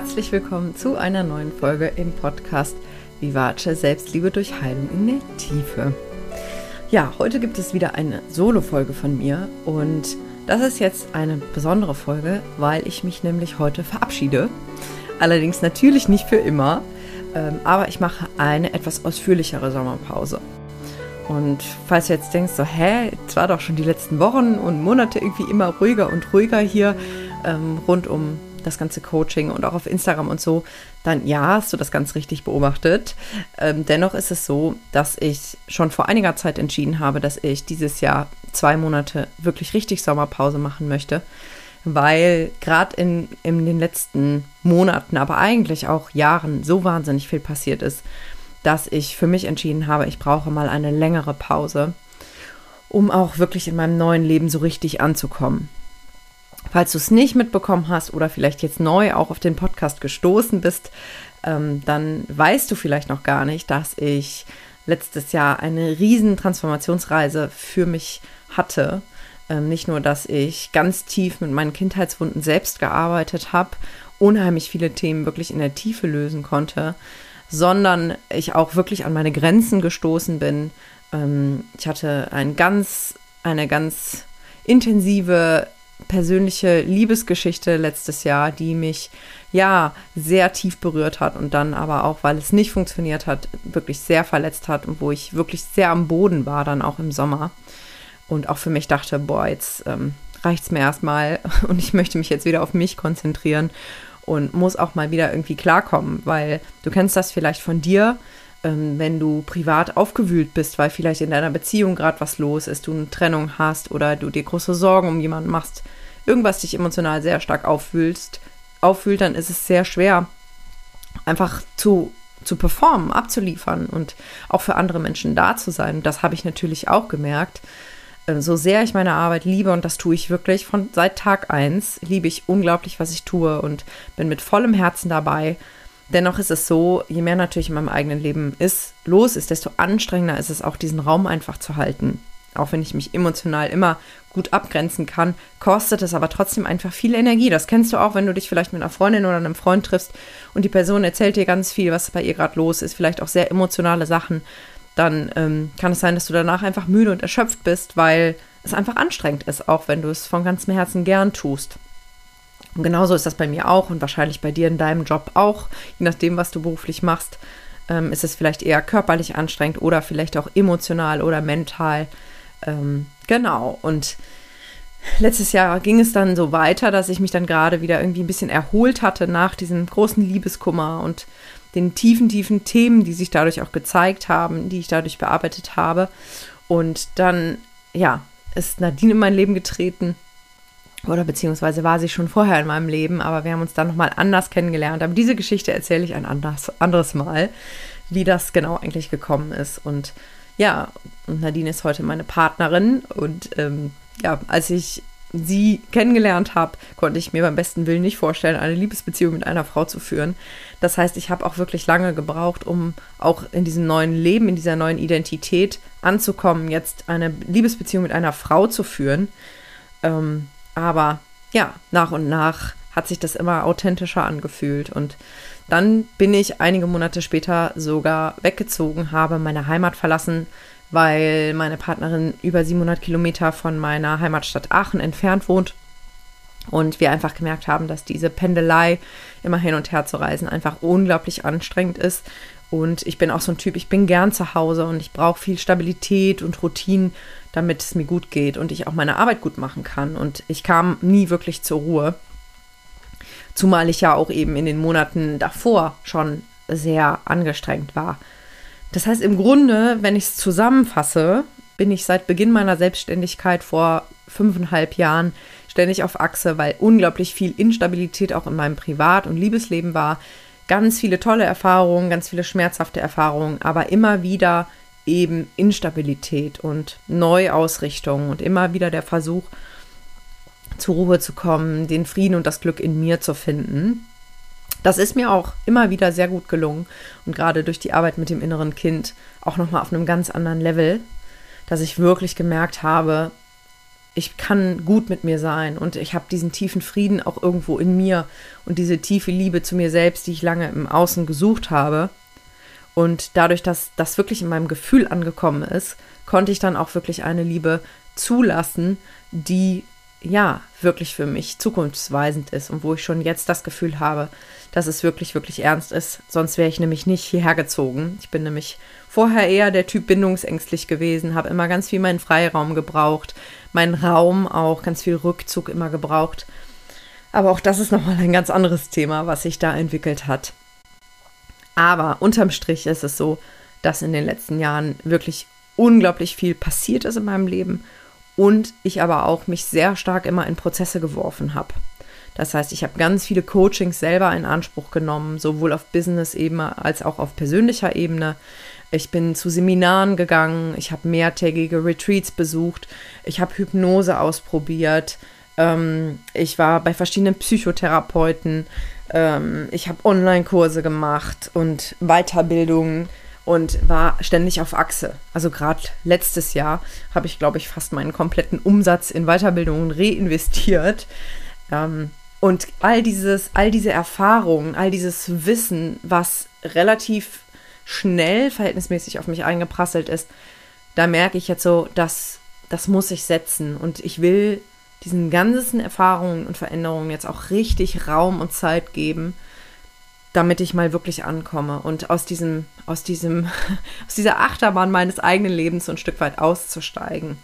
herzlich willkommen zu einer neuen Folge im Podcast Vivace Selbstliebe durch Heilung in der Tiefe. Ja, heute gibt es wieder eine Solo-Folge von mir und das ist jetzt eine besondere Folge, weil ich mich nämlich heute verabschiede. Allerdings natürlich nicht für immer, ähm, aber ich mache eine etwas ausführlichere Sommerpause. Und falls du jetzt denkst, so, hä, es war doch schon die letzten Wochen und Monate irgendwie immer ruhiger und ruhiger hier ähm, rund um das ganze Coaching und auch auf Instagram und so, dann ja, hast du das ganz richtig beobachtet. Ähm, dennoch ist es so, dass ich schon vor einiger Zeit entschieden habe, dass ich dieses Jahr zwei Monate wirklich richtig Sommerpause machen möchte, weil gerade in, in den letzten Monaten, aber eigentlich auch Jahren so wahnsinnig viel passiert ist, dass ich für mich entschieden habe, ich brauche mal eine längere Pause, um auch wirklich in meinem neuen Leben so richtig anzukommen. Falls du es nicht mitbekommen hast oder vielleicht jetzt neu auch auf den Podcast gestoßen bist, ähm, dann weißt du vielleicht noch gar nicht, dass ich letztes Jahr eine riesen Transformationsreise für mich hatte. Ähm, nicht nur, dass ich ganz tief mit meinen Kindheitswunden selbst gearbeitet habe, unheimlich viele Themen wirklich in der Tiefe lösen konnte, sondern ich auch wirklich an meine Grenzen gestoßen bin. Ähm, ich hatte ein ganz, eine ganz intensive persönliche Liebesgeschichte letztes Jahr, die mich ja sehr tief berührt hat und dann aber auch, weil es nicht funktioniert hat, wirklich sehr verletzt hat und wo ich wirklich sehr am Boden war, dann auch im Sommer. Und auch für mich dachte, boah, jetzt ähm, reicht es mir erstmal und ich möchte mich jetzt wieder auf mich konzentrieren und muss auch mal wieder irgendwie klarkommen, weil du kennst das vielleicht von dir, ähm, wenn du privat aufgewühlt bist, weil vielleicht in deiner Beziehung gerade was los ist, du eine Trennung hast oder du dir große Sorgen um jemanden machst, irgendwas dich emotional sehr stark auffühlst, auffühlt, dann ist es sehr schwer, einfach zu, zu performen, abzuliefern und auch für andere Menschen da zu sein. Das habe ich natürlich auch gemerkt. Ähm, so sehr ich meine Arbeit liebe, und das tue ich wirklich von seit Tag 1, liebe ich unglaublich, was ich tue und bin mit vollem Herzen dabei. Dennoch ist es so, je mehr natürlich in meinem eigenen Leben ist, los ist, desto anstrengender ist es auch, diesen Raum einfach zu halten. Auch wenn ich mich emotional immer gut abgrenzen kann, kostet es aber trotzdem einfach viel Energie. Das kennst du auch, wenn du dich vielleicht mit einer Freundin oder einem Freund triffst und die Person erzählt dir ganz viel, was bei ihr gerade los ist, vielleicht auch sehr emotionale Sachen. Dann ähm, kann es sein, dass du danach einfach müde und erschöpft bist, weil es einfach anstrengend ist, auch wenn du es von ganzem Herzen gern tust. Und genauso ist das bei mir auch und wahrscheinlich bei dir in deinem Job auch, je nachdem, was du beruflich machst, ähm, ist es vielleicht eher körperlich anstrengend oder vielleicht auch emotional oder mental. Ähm, genau. Und letztes Jahr ging es dann so weiter, dass ich mich dann gerade wieder irgendwie ein bisschen erholt hatte nach diesem großen Liebeskummer und den tiefen, tiefen Themen, die sich dadurch auch gezeigt haben, die ich dadurch bearbeitet habe. Und dann, ja, ist Nadine in mein Leben getreten oder beziehungsweise war sie schon vorher in meinem Leben, aber wir haben uns dann nochmal anders kennengelernt. Aber diese Geschichte erzähle ich ein anderes, anderes Mal, wie das genau eigentlich gekommen ist. Und ja, Nadine ist heute meine Partnerin und ähm, ja, als ich sie kennengelernt habe, konnte ich mir beim besten Willen nicht vorstellen, eine Liebesbeziehung mit einer Frau zu führen. Das heißt, ich habe auch wirklich lange gebraucht, um auch in diesem neuen Leben, in dieser neuen Identität anzukommen, jetzt eine Liebesbeziehung mit einer Frau zu führen. Ähm, aber ja, nach und nach hat sich das immer authentischer angefühlt. Und dann bin ich einige Monate später sogar weggezogen, habe meine Heimat verlassen, weil meine Partnerin über 700 Kilometer von meiner Heimatstadt Aachen entfernt wohnt. Und wir einfach gemerkt haben, dass diese Pendelei immer hin und her zu reisen einfach unglaublich anstrengend ist. Und ich bin auch so ein Typ, ich bin gern zu Hause und ich brauche viel Stabilität und Routinen damit es mir gut geht und ich auch meine Arbeit gut machen kann. Und ich kam nie wirklich zur Ruhe. Zumal ich ja auch eben in den Monaten davor schon sehr angestrengt war. Das heißt, im Grunde, wenn ich es zusammenfasse, bin ich seit Beginn meiner Selbstständigkeit vor fünfeinhalb Jahren ständig auf Achse, weil unglaublich viel Instabilität auch in meinem Privat- und Liebesleben war. Ganz viele tolle Erfahrungen, ganz viele schmerzhafte Erfahrungen, aber immer wieder eben Instabilität und Neuausrichtung und immer wieder der Versuch, zur Ruhe zu kommen, den Frieden und das Glück in mir zu finden. Das ist mir auch immer wieder sehr gut gelungen und gerade durch die Arbeit mit dem inneren Kind auch nochmal auf einem ganz anderen Level, dass ich wirklich gemerkt habe, ich kann gut mit mir sein und ich habe diesen tiefen Frieden auch irgendwo in mir und diese tiefe Liebe zu mir selbst, die ich lange im Außen gesucht habe. Und dadurch, dass das wirklich in meinem Gefühl angekommen ist, konnte ich dann auch wirklich eine Liebe zulassen, die ja wirklich für mich zukunftsweisend ist und wo ich schon jetzt das Gefühl habe, dass es wirklich, wirklich ernst ist. Sonst wäre ich nämlich nicht hierher gezogen. Ich bin nämlich vorher eher der Typ bindungsängstlich gewesen, habe immer ganz viel meinen Freiraum gebraucht, meinen Raum auch, ganz viel Rückzug immer gebraucht. Aber auch das ist nochmal ein ganz anderes Thema, was sich da entwickelt hat. Aber unterm Strich ist es so, dass in den letzten Jahren wirklich unglaublich viel passiert ist in meinem Leben und ich aber auch mich sehr stark immer in Prozesse geworfen habe. Das heißt, ich habe ganz viele Coachings selber in Anspruch genommen, sowohl auf Business-Ebene als auch auf persönlicher Ebene. Ich bin zu Seminaren gegangen, ich habe mehrtägige Retreats besucht, ich habe Hypnose ausprobiert, ähm, ich war bei verschiedenen Psychotherapeuten, ähm, ich habe Online-Kurse gemacht und Weiterbildungen und war ständig auf Achse. Also gerade letztes Jahr habe ich, glaube ich, fast meinen kompletten Umsatz in Weiterbildungen reinvestiert. Ähm, und all dieses, all diese Erfahrungen, all dieses Wissen, was relativ schnell verhältnismäßig auf mich eingeprasselt ist, da merke ich jetzt so, dass das muss ich setzen und ich will diesen ganzen Erfahrungen und Veränderungen jetzt auch richtig Raum und Zeit geben, damit ich mal wirklich ankomme und aus diesem, aus diesem, aus dieser Achterbahn meines eigenen Lebens so ein Stück weit auszusteigen.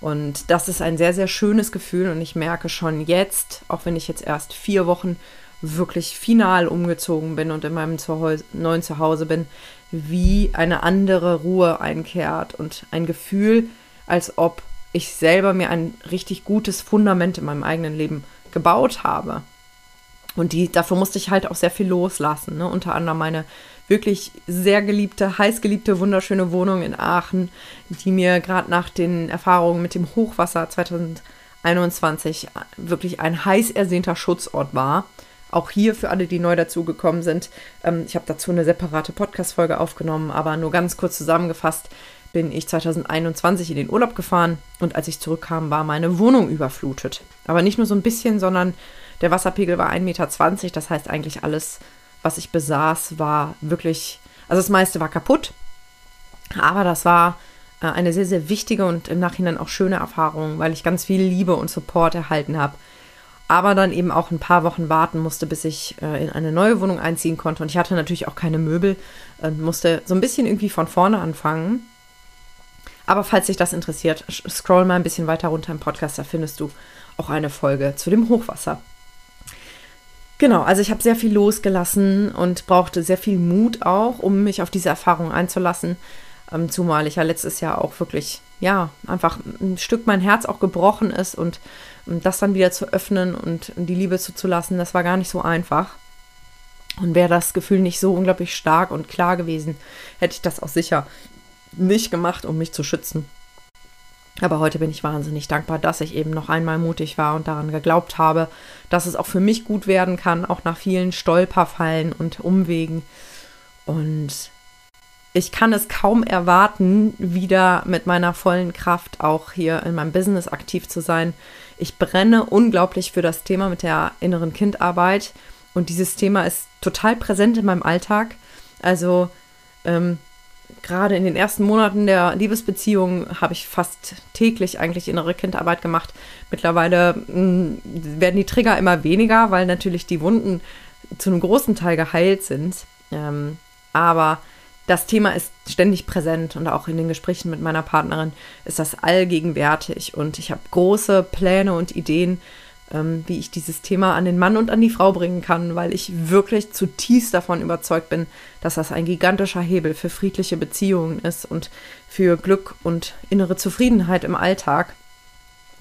Und das ist ein sehr, sehr schönes Gefühl und ich merke schon jetzt, auch wenn ich jetzt erst vier Wochen wirklich final umgezogen bin und in meinem Zuhause, neuen Zuhause bin, wie eine andere Ruhe einkehrt und ein Gefühl, als ob ich selber mir ein richtig gutes Fundament in meinem eigenen Leben gebaut habe. Und die, dafür musste ich halt auch sehr viel loslassen. Ne? Unter anderem meine wirklich sehr geliebte, heiß geliebte, wunderschöne Wohnung in Aachen, die mir gerade nach den Erfahrungen mit dem Hochwasser 2021 wirklich ein heiß ersehnter Schutzort war. Auch hier für alle, die neu dazugekommen sind. Ähm, ich habe dazu eine separate Podcast-Folge aufgenommen, aber nur ganz kurz zusammengefasst bin ich 2021 in den Urlaub gefahren und als ich zurückkam, war meine Wohnung überflutet. Aber nicht nur so ein bisschen, sondern der Wasserpegel war 1,20 Meter. Das heißt eigentlich alles, was ich besaß, war wirklich, also das meiste war kaputt. Aber das war äh, eine sehr, sehr wichtige und im Nachhinein auch schöne Erfahrung, weil ich ganz viel Liebe und Support erhalten habe aber dann eben auch ein paar Wochen warten musste, bis ich äh, in eine neue Wohnung einziehen konnte. Und ich hatte natürlich auch keine Möbel, äh, musste so ein bisschen irgendwie von vorne anfangen. Aber falls dich das interessiert, scroll mal ein bisschen weiter runter im Podcast, da findest du auch eine Folge zu dem Hochwasser. Genau, also ich habe sehr viel losgelassen und brauchte sehr viel Mut auch, um mich auf diese Erfahrung einzulassen. Ähm, zumal ich ja letztes Jahr auch wirklich, ja, einfach ein Stück mein Herz auch gebrochen ist und und das dann wieder zu öffnen und die Liebe zuzulassen, das war gar nicht so einfach. Und wäre das Gefühl nicht so unglaublich stark und klar gewesen, hätte ich das auch sicher nicht gemacht, um mich zu schützen. Aber heute bin ich wahnsinnig dankbar, dass ich eben noch einmal mutig war und daran geglaubt habe, dass es auch für mich gut werden kann, auch nach vielen Stolperfallen und Umwegen. Und ich kann es kaum erwarten, wieder mit meiner vollen Kraft auch hier in meinem Business aktiv zu sein. Ich brenne unglaublich für das Thema mit der inneren Kindarbeit und dieses Thema ist total präsent in meinem Alltag. Also ähm, gerade in den ersten Monaten der Liebesbeziehung habe ich fast täglich eigentlich innere Kindarbeit gemacht. Mittlerweile mh, hm, werden die Trigger immer weniger, weil natürlich die Wunden zu einem großen Teil geheilt sind. Ähm, aber das Thema ist ständig präsent und auch in den Gesprächen mit meiner Partnerin ist das allgegenwärtig und ich habe große Pläne und Ideen, ähm, wie ich dieses Thema an den Mann und an die Frau bringen kann, weil ich wirklich zutiefst davon überzeugt bin, dass das ein gigantischer Hebel für friedliche Beziehungen ist und für Glück und innere Zufriedenheit im Alltag.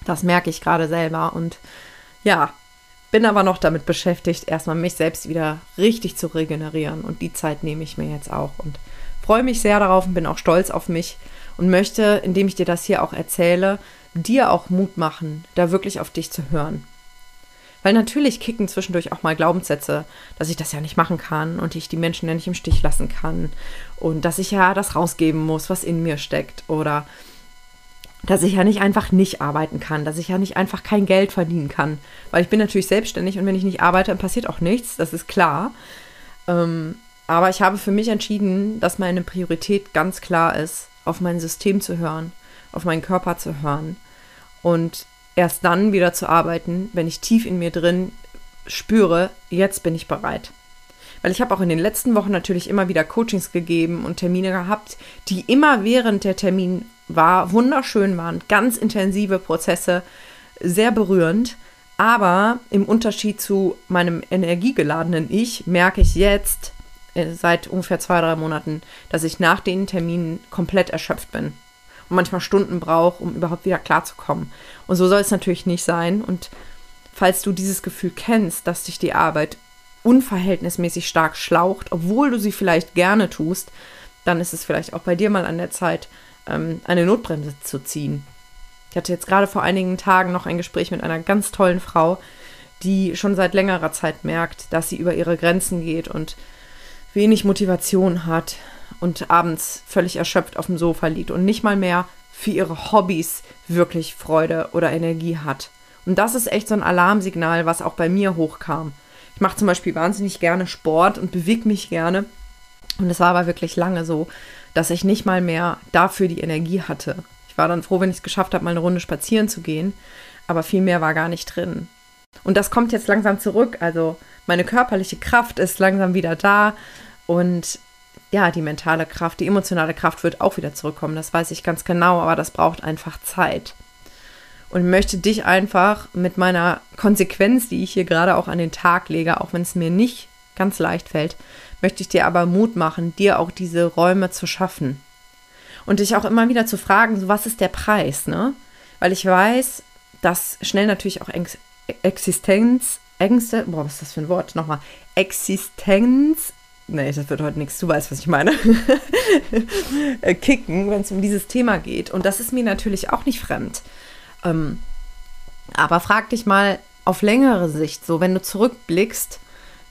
Das merke ich gerade selber und ja, bin aber noch damit beschäftigt, erstmal mich selbst wieder richtig zu regenerieren und die Zeit nehme ich mir jetzt auch und freue mich sehr darauf und bin auch stolz auf mich und möchte, indem ich dir das hier auch erzähle, dir auch Mut machen, da wirklich auf dich zu hören. Weil natürlich kicken zwischendurch auch mal Glaubenssätze, dass ich das ja nicht machen kann und ich die Menschen ja nicht im Stich lassen kann und dass ich ja das rausgeben muss, was in mir steckt oder dass ich ja nicht einfach nicht arbeiten kann, dass ich ja nicht einfach kein Geld verdienen kann. Weil ich bin natürlich selbstständig und wenn ich nicht arbeite, dann passiert auch nichts, das ist klar. Ähm, aber ich habe für mich entschieden, dass meine Priorität ganz klar ist, auf mein System zu hören, auf meinen Körper zu hören und erst dann wieder zu arbeiten, wenn ich tief in mir drin spüre, jetzt bin ich bereit. Weil ich habe auch in den letzten Wochen natürlich immer wieder Coachings gegeben und Termine gehabt, die immer während der Termin war, wunderschön waren, ganz intensive Prozesse, sehr berührend. Aber im Unterschied zu meinem energiegeladenen Ich merke ich jetzt äh, seit ungefähr zwei, drei Monaten, dass ich nach den Terminen komplett erschöpft bin und manchmal Stunden brauche, um überhaupt wieder klarzukommen. Und so soll es natürlich nicht sein. Und falls du dieses Gefühl kennst, dass dich die Arbeit unverhältnismäßig stark schlaucht, obwohl du sie vielleicht gerne tust, dann ist es vielleicht auch bei dir mal an der Zeit, ähm, eine Notbremse zu ziehen. Ich hatte jetzt gerade vor einigen Tagen noch ein Gespräch mit einer ganz tollen Frau, die schon seit längerer Zeit merkt, dass sie über ihre Grenzen geht und wenig Motivation hat und abends völlig erschöpft auf dem Sofa liegt und nicht mal mehr für ihre Hobbys wirklich Freude oder Energie hat. Und das ist echt so ein Alarmsignal, was auch bei mir hochkam. Ich mache zum Beispiel wahnsinnig gerne Sport und bewege mich gerne. Und es war aber wirklich lange so, dass ich nicht mal mehr dafür die Energie hatte. Ich war dann froh, wenn ich es geschafft habe, mal eine Runde spazieren zu gehen, aber viel mehr war gar nicht drin. Und das kommt jetzt langsam zurück. Also meine körperliche Kraft ist langsam wieder da und ja, die mentale Kraft, die emotionale Kraft wird auch wieder zurückkommen. Das weiß ich ganz genau, aber das braucht einfach Zeit. Und möchte dich einfach mit meiner Konsequenz, die ich hier gerade auch an den Tag lege, auch wenn es mir nicht ganz leicht fällt, möchte ich dir aber Mut machen, dir auch diese Räume zu schaffen. Und dich auch immer wieder zu fragen, so was ist der Preis, ne? Weil ich weiß, dass schnell natürlich auch Ex Existenz, Ängste, boah, was ist das für ein Wort? Nochmal. Existenz, nee, das wird heute nichts, du weißt, was ich meine, äh, kicken, wenn es um dieses Thema geht. Und das ist mir natürlich auch nicht fremd. Ähm, aber frag dich mal auf längere Sicht, so wenn du zurückblickst,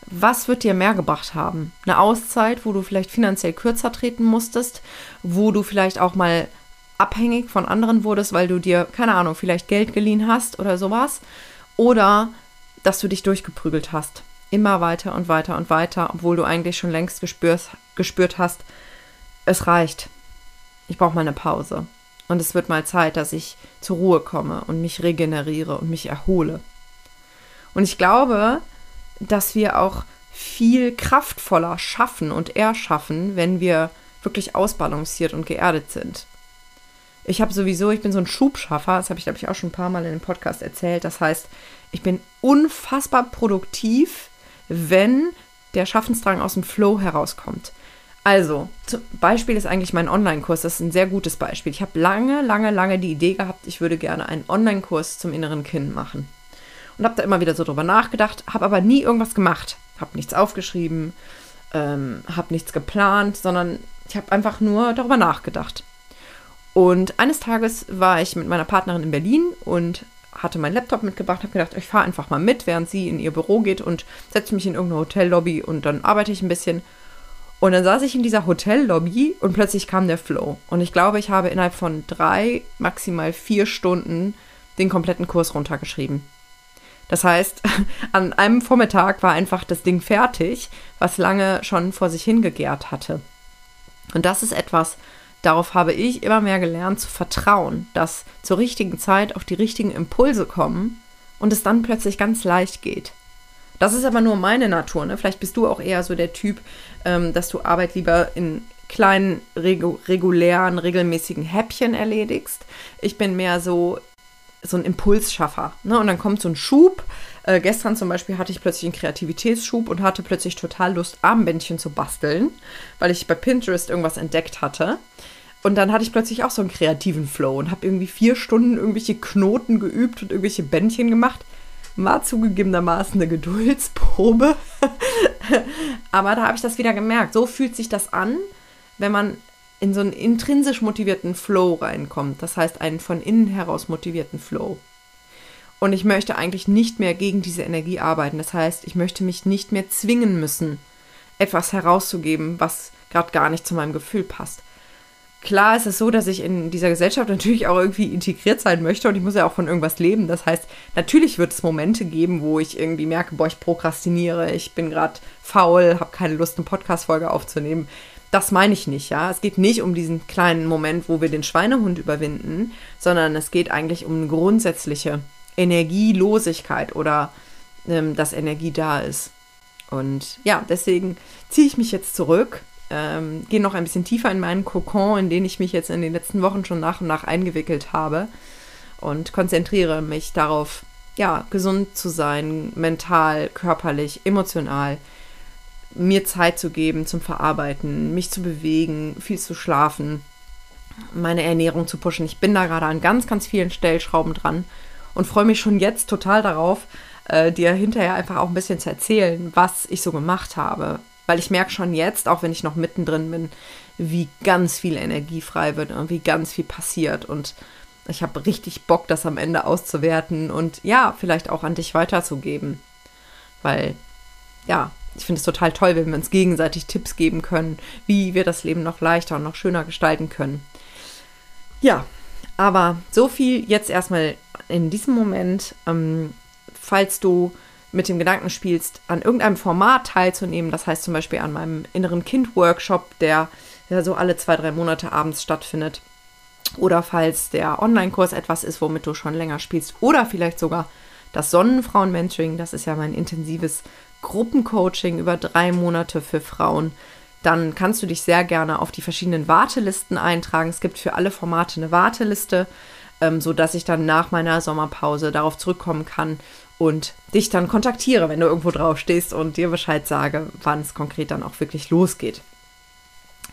was wird dir mehr gebracht haben? Eine Auszeit, wo du vielleicht finanziell kürzer treten musstest, wo du vielleicht auch mal abhängig von anderen wurdest, weil du dir, keine Ahnung, vielleicht Geld geliehen hast oder sowas. Oder dass du dich durchgeprügelt hast. Immer weiter und weiter und weiter, obwohl du eigentlich schon längst gespürt, gespürt hast, es reicht. Ich brauche mal eine Pause. Und es wird mal Zeit, dass ich zur Ruhe komme und mich regeneriere und mich erhole. Und ich glaube, dass wir auch viel kraftvoller schaffen und erschaffen, wenn wir wirklich ausbalanciert und geerdet sind. Ich habe sowieso, ich bin so ein Schubschaffer, das habe ich glaube ich auch schon ein paar Mal in dem Podcast erzählt. Das heißt, ich bin unfassbar produktiv, wenn der Schaffensdrang aus dem Flow herauskommt. Also, zum Beispiel ist eigentlich mein Online-Kurs, das ist ein sehr gutes Beispiel. Ich habe lange, lange, lange die Idee gehabt, ich würde gerne einen Online-Kurs zum inneren Kind machen und habe da immer wieder so drüber nachgedacht, habe aber nie irgendwas gemacht. Habe nichts aufgeschrieben, ähm, habe nichts geplant, sondern ich habe einfach nur darüber nachgedacht. Und eines Tages war ich mit meiner Partnerin in Berlin und hatte meinen Laptop mitgebracht, habe gedacht, ich fahre einfach mal mit, während sie in ihr Büro geht und setze mich in irgendeine Hotellobby und dann arbeite ich ein bisschen. Und dann saß ich in dieser Hotellobby und plötzlich kam der Flow. Und ich glaube, ich habe innerhalb von drei, maximal vier Stunden den kompletten Kurs runtergeschrieben. Das heißt, an einem Vormittag war einfach das Ding fertig, was lange schon vor sich hingegärt hatte. Und das ist etwas, darauf habe ich immer mehr gelernt zu vertrauen, dass zur richtigen Zeit auch die richtigen Impulse kommen und es dann plötzlich ganz leicht geht. Das ist aber nur meine Natur. Ne? Vielleicht bist du auch eher so der Typ, ähm, dass du Arbeit lieber in kleinen, regu regulären, regelmäßigen Häppchen erledigst. Ich bin mehr so, so ein Impulsschaffer. Ne? Und dann kommt so ein Schub. Äh, gestern zum Beispiel hatte ich plötzlich einen Kreativitätsschub und hatte plötzlich total Lust, Armbändchen zu basteln, weil ich bei Pinterest irgendwas entdeckt hatte. Und dann hatte ich plötzlich auch so einen kreativen Flow und habe irgendwie vier Stunden irgendwelche Knoten geübt und irgendwelche Bändchen gemacht. War zugegebenermaßen eine Geduldsprobe. Aber da habe ich das wieder gemerkt. So fühlt sich das an, wenn man in so einen intrinsisch motivierten Flow reinkommt. Das heißt, einen von innen heraus motivierten Flow. Und ich möchte eigentlich nicht mehr gegen diese Energie arbeiten. Das heißt, ich möchte mich nicht mehr zwingen müssen, etwas herauszugeben, was gerade gar nicht zu meinem Gefühl passt. Klar ist es so, dass ich in dieser Gesellschaft natürlich auch irgendwie integriert sein möchte und ich muss ja auch von irgendwas leben. Das heißt, natürlich wird es Momente geben, wo ich irgendwie merke, boah, ich prokrastiniere, ich bin gerade faul, habe keine Lust, eine Podcast-Folge aufzunehmen. Das meine ich nicht, ja. Es geht nicht um diesen kleinen Moment, wo wir den Schweinehund überwinden, sondern es geht eigentlich um eine grundsätzliche Energielosigkeit oder ähm, dass Energie da ist. Und ja, deswegen ziehe ich mich jetzt zurück ähm, gehe noch ein bisschen tiefer in meinen Kokon, in den ich mich jetzt in den letzten Wochen schon nach und nach eingewickelt habe. Und konzentriere mich darauf, ja, gesund zu sein, mental, körperlich, emotional, mir Zeit zu geben zum Verarbeiten, mich zu bewegen, viel zu schlafen, meine Ernährung zu pushen. Ich bin da gerade an ganz, ganz vielen Stellschrauben dran und freue mich schon jetzt total darauf, äh, dir hinterher einfach auch ein bisschen zu erzählen, was ich so gemacht habe, weil ich merke schon jetzt, auch wenn ich noch mittendrin bin, wie ganz viel Energie frei wird und wie ganz viel passiert. Und ich habe richtig Bock, das am Ende auszuwerten und ja, vielleicht auch an dich weiterzugeben. Weil, ja, ich finde es total toll, wenn wir uns gegenseitig Tipps geben können, wie wir das Leben noch leichter und noch schöner gestalten können. Ja, aber so viel jetzt erstmal in diesem Moment. Ähm, falls du mit dem Gedanken spielst, an irgendeinem Format teilzunehmen, das heißt zum Beispiel an meinem inneren Kind-Workshop, der ja so alle zwei, drei Monate abends stattfindet, oder falls der Online-Kurs etwas ist, womit du schon länger spielst, oder vielleicht sogar das Sonnenfrauen-Mentoring, das ist ja mein intensives Gruppencoaching über drei Monate für Frauen, dann kannst du dich sehr gerne auf die verschiedenen Wartelisten eintragen. Es gibt für alle Formate eine Warteliste, ähm, sodass ich dann nach meiner Sommerpause darauf zurückkommen kann und dich dann kontaktiere, wenn du irgendwo drauf stehst und dir Bescheid sage, wann es konkret dann auch wirklich losgeht.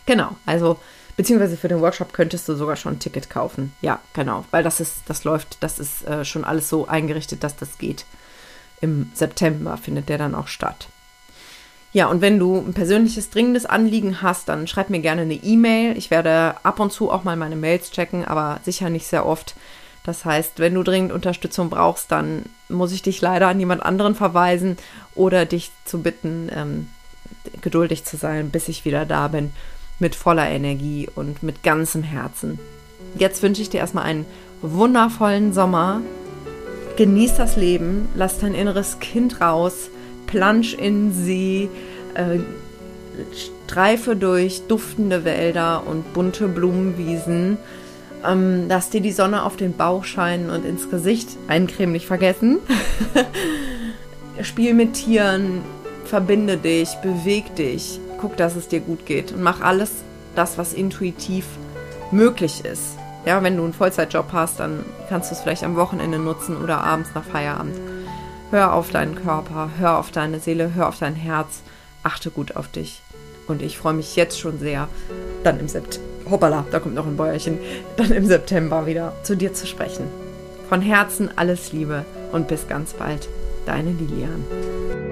Genau, also beziehungsweise für den Workshop könntest du sogar schon ein Ticket kaufen. Ja, genau, weil das ist, das läuft, das ist äh, schon alles so eingerichtet, dass das geht. Im September findet der dann auch statt. Ja, und wenn du ein persönliches, dringendes Anliegen hast, dann schreib mir gerne eine E-Mail. Ich werde ab und zu auch mal meine Mails checken, aber sicher nicht sehr oft. Das heißt, wenn du dringend Unterstützung brauchst, dann muss ich dich leider an jemand anderen verweisen oder dich zu bitten, ähm, geduldig zu sein, bis ich wieder da bin, mit voller Energie und mit ganzem Herzen. Jetzt wünsche ich dir erstmal einen wundervollen Sommer. Genieß das Leben, lass dein inneres Kind raus, plansch in See, äh, streife durch duftende Wälder und bunte Blumenwiesen ähm, lass dir die Sonne auf den Bauch scheinen und ins Gesicht. Eincremen nicht vergessen. Spiel mit Tieren, verbinde dich, beweg dich, guck, dass es dir gut geht und mach alles das, was intuitiv möglich ist. Ja, wenn du einen Vollzeitjob hast, dann kannst du es vielleicht am Wochenende nutzen oder abends nach Feierabend. Hör auf deinen Körper, hör auf deine Seele, hör auf dein Herz, achte gut auf dich. Und ich freue mich jetzt schon sehr, dann im September, hoppala, da kommt noch ein Bäuerchen, dann im September wieder zu dir zu sprechen. Von Herzen alles Liebe und bis ganz bald, deine Lilian.